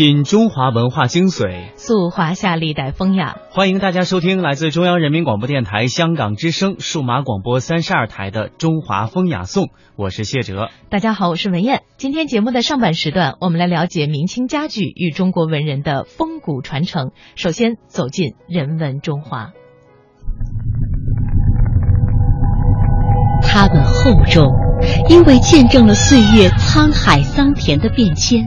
品中华文化精髓，塑华夏历代风雅。欢迎大家收听来自中央人民广播电台香港之声数码广播三十二台的《中华风雅颂》，我是谢哲。大家好，我是文燕。今天节目的上半时段，我们来了解明清家具与中国文人的风骨传承。首先走进人文中华，它们厚重，因为见证了岁月沧海桑田的变迁。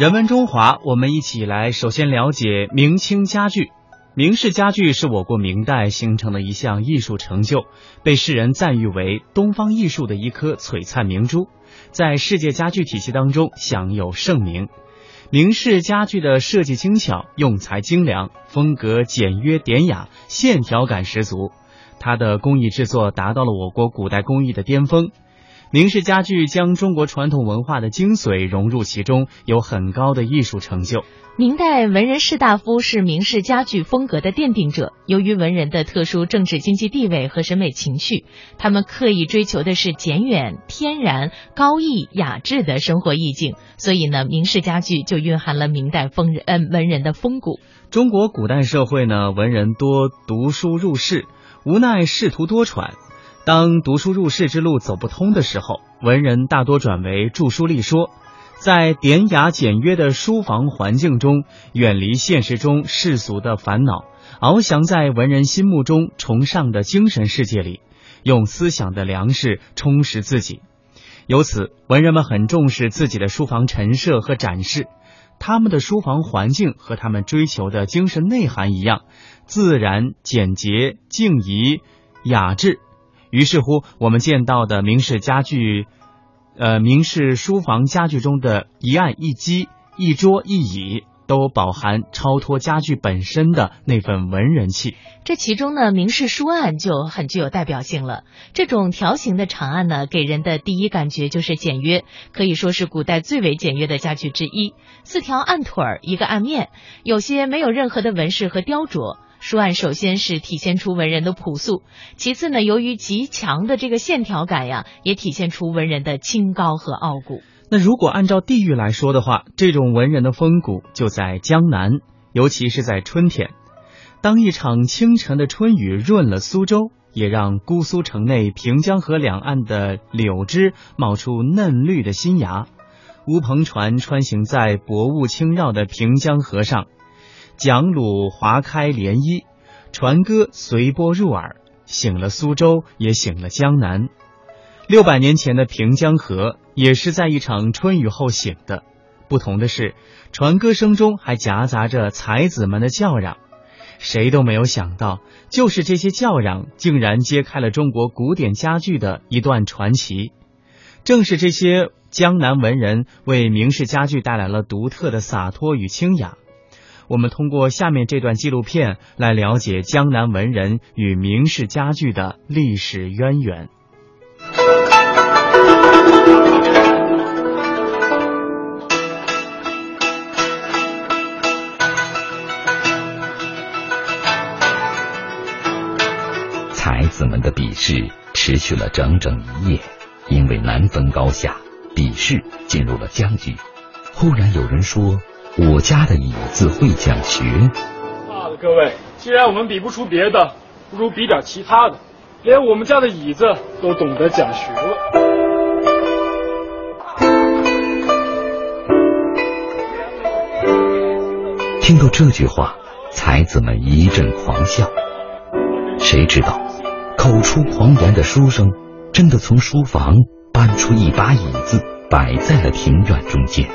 人文中华，我们一起来首先了解明清家具。明式家具是我国明代形成的一项艺术成就，被世人赞誉为东方艺术的一颗璀璨明珠，在世界家具体系当中享有盛名。明式家具的设计精巧，用材精良，风格简约典雅，线条感十足。它的工艺制作达到了我国古代工艺的巅峰。明式家具将中国传统文化的精髓融入其中，有很高的艺术成就。明代文人士大夫是明式家具风格的奠定者。由于文人的特殊政治经济地位和审美情趣，他们刻意追求的是简远、天然、高逸、雅致的生活意境，所以呢，明式家具就蕴含了明代风人、呃文人的风骨。中国古代社会呢，文人多读书入仕，无奈仕途多舛。当读书入仕之路走不通的时候，文人大多转为著书立说，在典雅简约的书房环境中，远离现实中世俗的烦恼，翱翔在文人心目中崇尚的精神世界里，用思想的粮食充实自己。由此，文人们很重视自己的书房陈设和展示，他们的书房环境和他们追求的精神内涵一样，自然、简洁、静怡、雅致。于是乎，我们见到的明式家具，呃，明式书房家具中的一案一机、一桌一椅，都饱含超脱家具本身的那份文人气。这其中呢，明式书案就很具有代表性了。这种条形的长案呢，给人的第一感觉就是简约，可以说是古代最为简约的家具之一。四条案腿儿，一个案面，有些没有任何的纹饰和雕琢。书案首先是体现出文人的朴素，其次呢，由于极强的这个线条感呀，也体现出文人的清高和傲骨。那如果按照地域来说的话，这种文人的风骨就在江南，尤其是在春天。当一场清晨的春雨润了苏州，也让姑苏城内平江河两岸的柳枝冒出嫩绿的新芽。乌篷船穿行在薄雾轻绕的平江河上。桨橹划开涟漪，船歌随波入耳，醒了苏州，也醒了江南。六百年前的平江河也是在一场春雨后醒的，不同的是，船歌声中还夹杂着才子们的叫嚷。谁都没有想到，就是这些叫嚷，竟然揭开了中国古典家具的一段传奇。正是这些江南文人，为明式家具带来了独特的洒脱与清雅。我们通过下面这段纪录片来了解江南文人与明式家具的历史渊源。才子们的比试持续了整整一夜，因为难分高下，比试进入了僵局。忽然有人说。我家的椅子会讲学。怕了，各位，既然我们比不出别的，不如比点其他的。连我们家的椅子都懂得讲学了。听到这句话，才子们一阵狂笑。谁知道，口出狂言的书生真的从书房搬出一把椅子，摆在了庭院中间。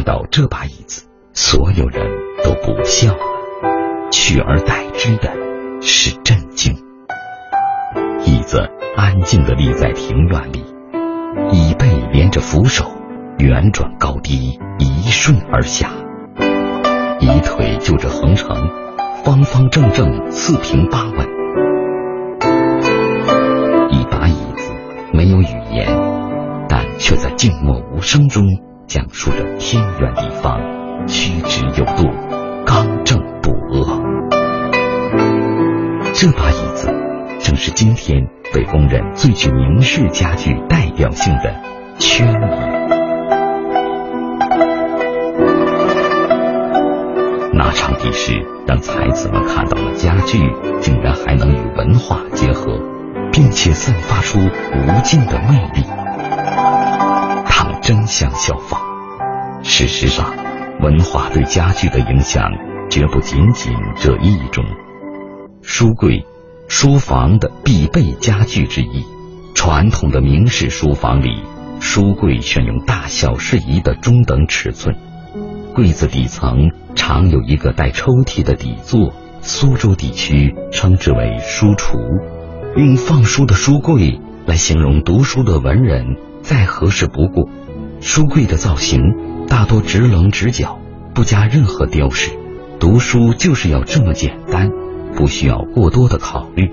看到这把椅子，所有人都不笑了，取而代之的是震惊。椅子安静地立在庭院里，椅背连着扶手，圆转高低，一顺而下。椅腿就着横长，方方正正，四平八稳。一把椅子没有语言，但却在静默无声中讲述着天圆地方，曲直有度，刚正不阿。这把椅子正是今天被公认最具明式家具代表性的圈椅。那场比试让才子们看到了家具竟然还能与文化结合，并且散发出无尽的魅力。他们争相效仿。事实上，文化对家具的影响绝不仅仅这一种。书柜，书房的必备家具之一。传统的明式书房里，书柜选用大小适宜的中等尺寸。柜子底层常有一个带抽屉的底座，苏州地区称之为书橱。用放书的书柜来形容读书的文人，再合适不过。书柜的造型大多直棱直角，不加任何雕饰。读书就是要这么简单，不需要过多的考虑。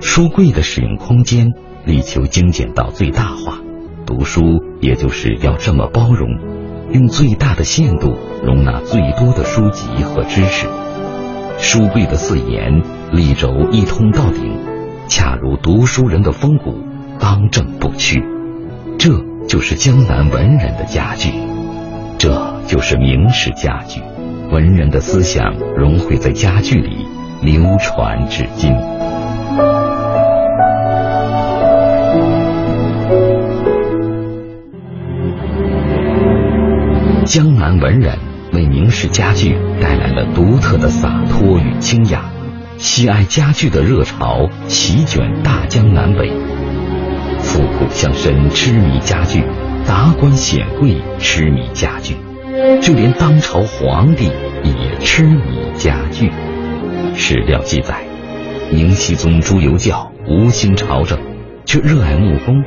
书柜的使用空间力求精简到最大化，读书也就是要这么包容。用最大的限度容纳最多的书籍和知识。书柜的四沿立轴一通到顶，恰如读书人的风骨，刚正不屈。这就是江南文人的家具，这就是明式家具。文人的思想融汇在家具里，流传至今。江南文人为明式家具带来了独特的洒脱与清雅，喜爱家具的热潮席卷大江南北。富苦乡绅痴迷家具，达官显贵痴迷家具，就连当朝皇帝也痴迷家具。史料记载，明熹宗朱由校无心朝政，却热爱木工，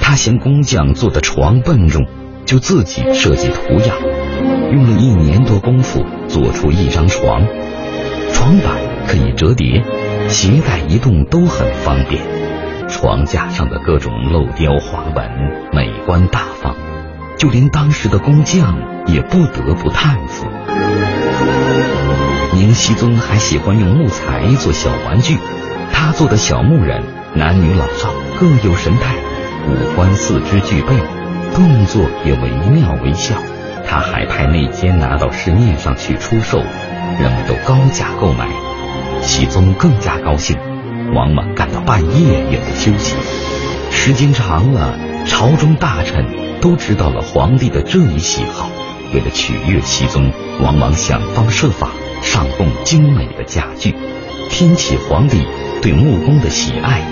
他嫌工匠做的床笨重。就自己设计图样，用了一年多功夫做出一张床，床板可以折叠，携带移动都很方便。床架上的各种镂雕花纹美观大方，就连当时的工匠也不得不叹服。宁熹宗还喜欢用木材做小玩具，他做的小木人男女老少各有神态，五官四肢俱备。动作也惟妙惟肖，他还派内奸拿到市面上去出售，人们都高价购买。熹宗更加高兴，往往干到半夜也不休息。时间长了，朝中大臣都知道了皇帝的这一喜好，为了取悦熹宗，往往想方设法上供精美的家具，添起皇帝对木工的喜爱，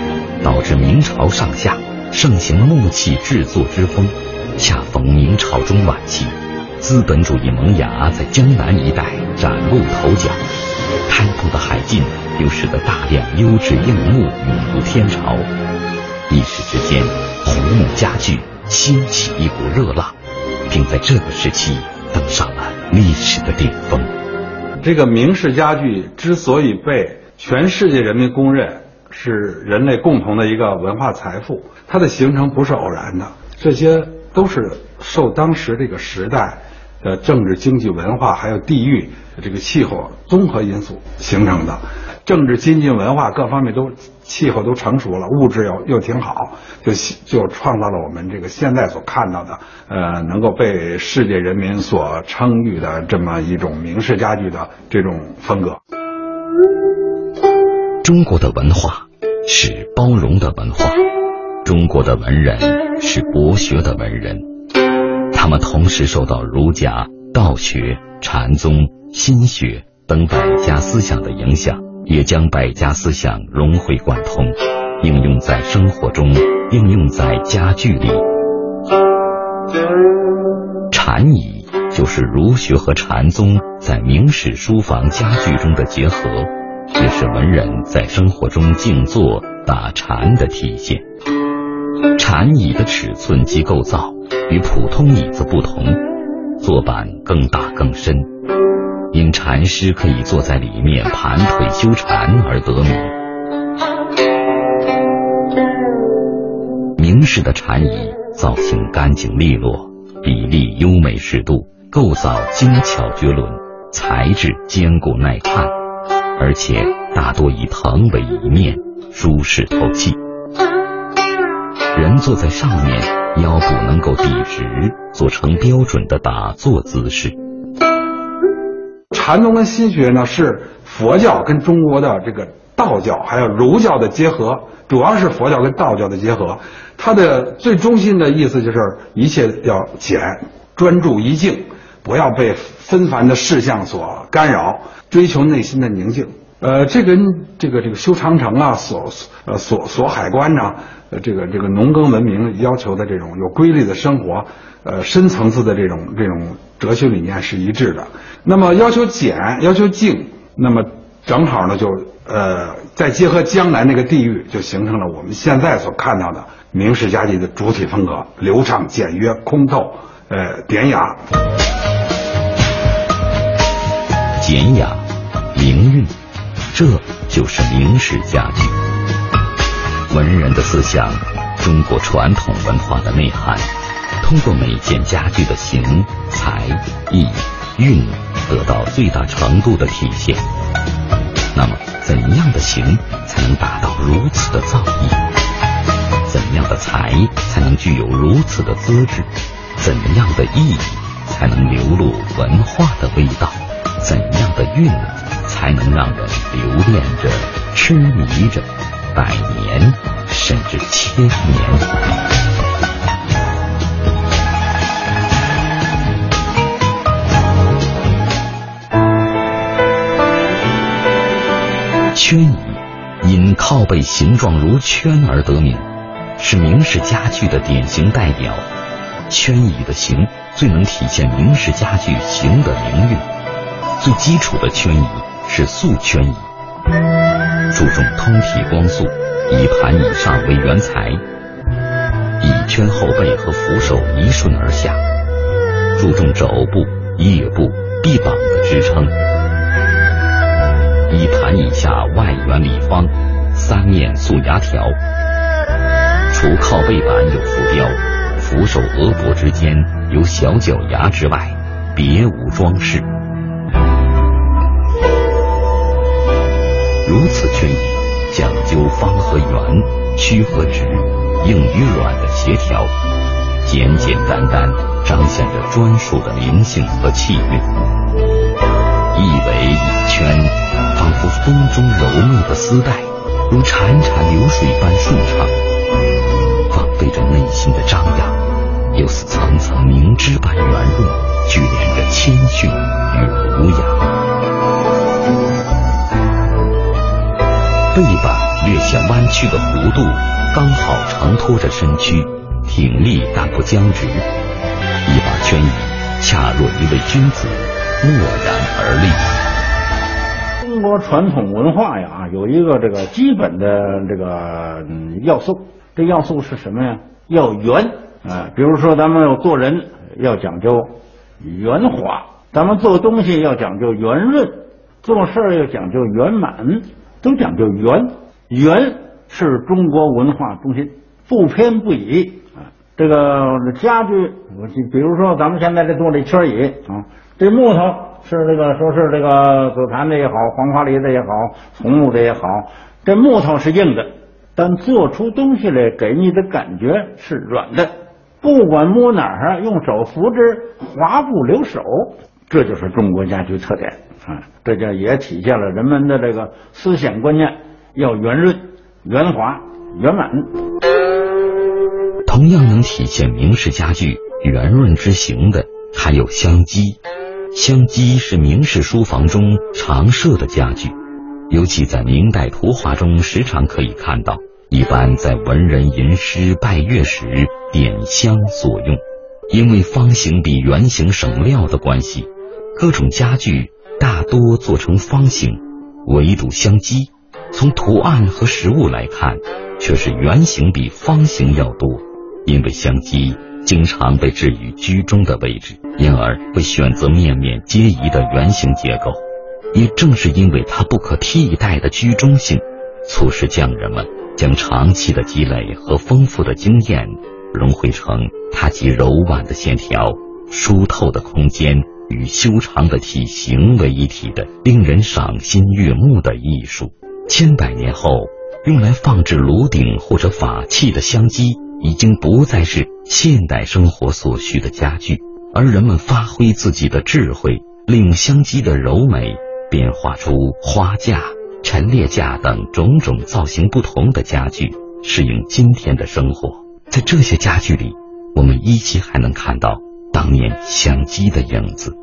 导致明朝上下盛行木器制作之风。恰逢明朝中晚期，资本主义萌芽在江南一带崭露头角，开埠的海禁又使得大量优质硬木涌入天朝，一时之间，红木家具掀起一股热浪，并在这个时期登上了历史的顶峰。这个明式家具之所以被全世界人民公认是人类共同的一个文化财富，它的形成不是偶然的，这些。都是受当时这个时代的政治、经济、文化还有地域这个气候综合因素形成的。政治、经济、文化各方面都气候都成熟了，物质又又挺好，就就创造了我们这个现在所看到的，呃，能够被世界人民所称誉的这么一种明式家具的这种风格。中国的文化是包容的文化。中国的文人是博学的文人，他们同时受到儒家、道学、禅宗、心学等百家思想的影响，也将百家思想融会贯通，应用在生活中，应用在家具里。禅椅就是儒学和禅宗在明式书房家具中的结合，也是文人在生活中静坐打禅的体现。禅椅的尺寸及构造与普通椅子不同，坐板更大更深，因禅师可以坐在里面盘腿修禅而得名。明式的禅椅造型干净利落，比例优美适度，构造精巧绝伦，材质坚固耐看，而且大多以藤为椅面，舒适透气。人坐在上面，腰部能够笔直，做成标准的打坐姿势。禅宗跟心学呢，是佛教跟中国的这个道教还有儒教的结合，主要是佛教跟道教的结合。它的最中心的意思就是一切要简，专注一静，不要被纷繁的事项所干扰，追求内心的宁静。呃，这跟这个这个修长城啊，锁呃锁锁海关呐，呃这个这个农耕文明要求的这种有规律的生活，呃深层次的这种这种哲学理念是一致的。那么要求简，要求静，那么正好呢就呃再结合江南那个地域，就形成了我们现在所看到的明式家具的主体风格：流畅、简约、通透，呃典雅。简雅，明韵。这就是明式家具，文人的思想，中国传统文化的内涵，通过每件家具的形、材、意、韵，得到最大程度的体现。那么，怎样的形才能达到如此的造诣？怎样的材才能具有如此的资质？怎样的意才能流露文化的味道？怎样的韵？才能让人留恋着、痴迷着百年，甚至千年。圈椅因靠背形状如圈而得名，是明式家具的典型代表。圈椅的形最能体现明式家具形的灵韵，最基础的圈椅。是素圈椅，注重通体光素，以盘以上为原材，椅圈后背和扶手一顺而下，注重肘部、腋部、臂膀的支撑。椅盘以下外圆里方，三面素牙条，除靠背板有浮雕，扶手额部之间有小脚牙之外，别无装饰。如此圈椅讲究方和圆、曲和直、硬与软的协调，简简单单彰显着专属的灵性和气韵。一围一圈，仿佛风中柔密的丝带，如潺潺流水般顺畅，放飞着内心的张扬，又似层层明脂般圆润，聚敛着谦逊与板略显弯曲的弧度，刚好承托着身躯，挺立但不僵直。一把圈椅，恰若一位君子，默然而立。中国传统文化呀，有一个这个基本的这个要素，这要素是什么呀？要圆啊！比如说，咱们要做人，要讲究圆滑；咱们做东西要讲究圆润，做事要讲究圆满。都讲究圆，圆是中国文化中心，不偏不倚啊。这个家具，比如说咱们现在这坐这圈椅啊，这木头是这个说是这个紫檀的也好，黄花梨的也好，红木的也好，这木头是硬的，但做出东西来给你的感觉是软的，不管摸哪儿，用手扶之，滑不留手，这就是中国家具特点。啊，这就也体现了人们的这个思想观念，要圆润、圆滑、圆满。同样能体现明式家具圆润之形的，还有香几。香几是明式书房中常设的家具，尤其在明代图画中时常可以看到。一般在文人吟诗拜月时点香所用。因为方形比圆形省料的关系，各种家具。大多做成方形，唯独香鸡，从图案和实物来看，却是圆形比方形要多。因为香鸡经常被置于居中的位置，因而会选择面面皆宜的圆形结构。也正是因为它不可替代的居中性，促使匠人们将长期的积累和丰富的经验融汇成它及柔婉的线条、疏透的空间与修长的体型为一体的令人赏心悦目的艺术。千百年后，用来放置炉鼎或者法器的香鸡，已经不再是现代生活所需的家具，而人们发挥自己的智慧，利用香鸡的柔美。变化出花架、陈列架等种种造型不同的家具，适应今天的生活。在这些家具里，我们依稀还能看到当年香机的影子。